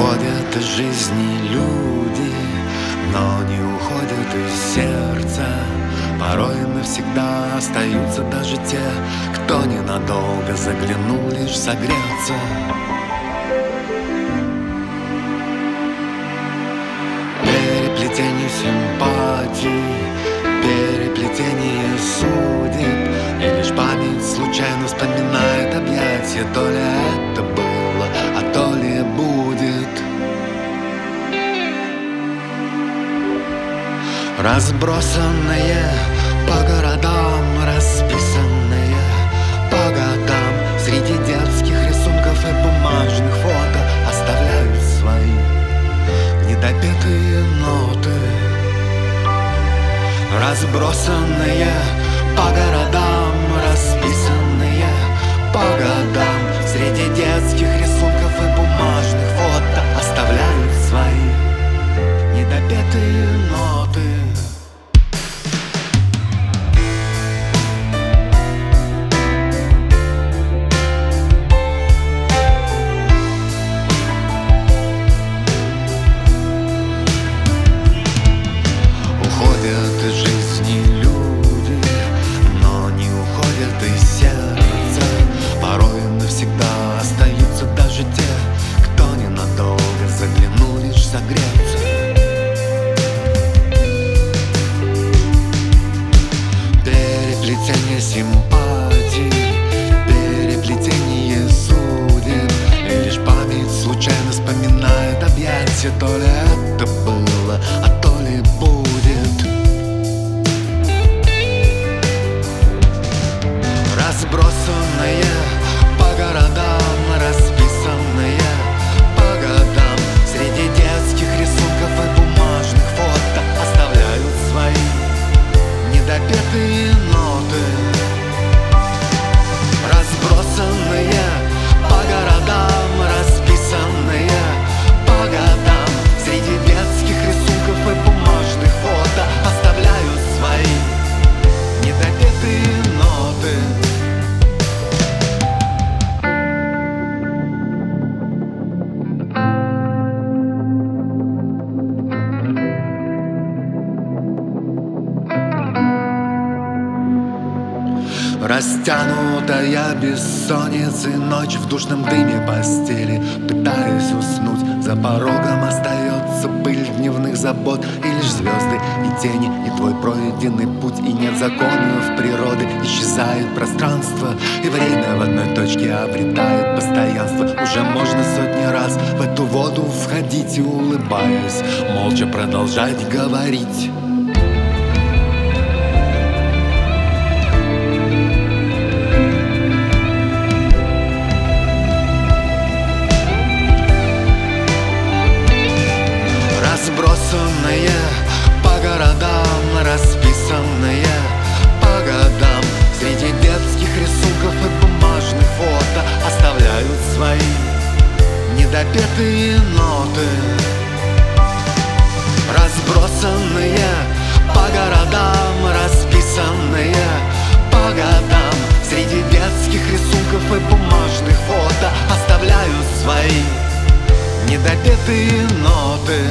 Уходят из жизни люди, но не уходят из сердца. Порой навсегда остаются даже те, кто ненадолго заглянул лишь согреться. Переплетение симпатий, переплетение судеб И лишь память случайно вспоминает объятия То ли Разбросанные по городам, расписанные по годам. Среди детских рисунков и бумажных фото Оставляют свои недопетые ноты. Разбросанные по городам, расписанные по годам объятия То Растянутая бессонница Ночь в душном дыме постели. Пытаюсь уснуть За порогом остается пыль дневных забот. И лишь звезды и тени И твой пройденный путь И нет законов природы. Исчезает пространство И время в одной точке обретает постоянство. Уже можно сотни раз В эту воду входить и улыбаясь Молча продолжать говорить Разбросанные по городам, расписанные. По годам Среди детских рисунков и бумажных фото Оставляют свои недопетые ноты. Разбросанные по городам, расписанные. По годам Среди детских рисунков и бумажных фото Оставляют свои недопетые ноты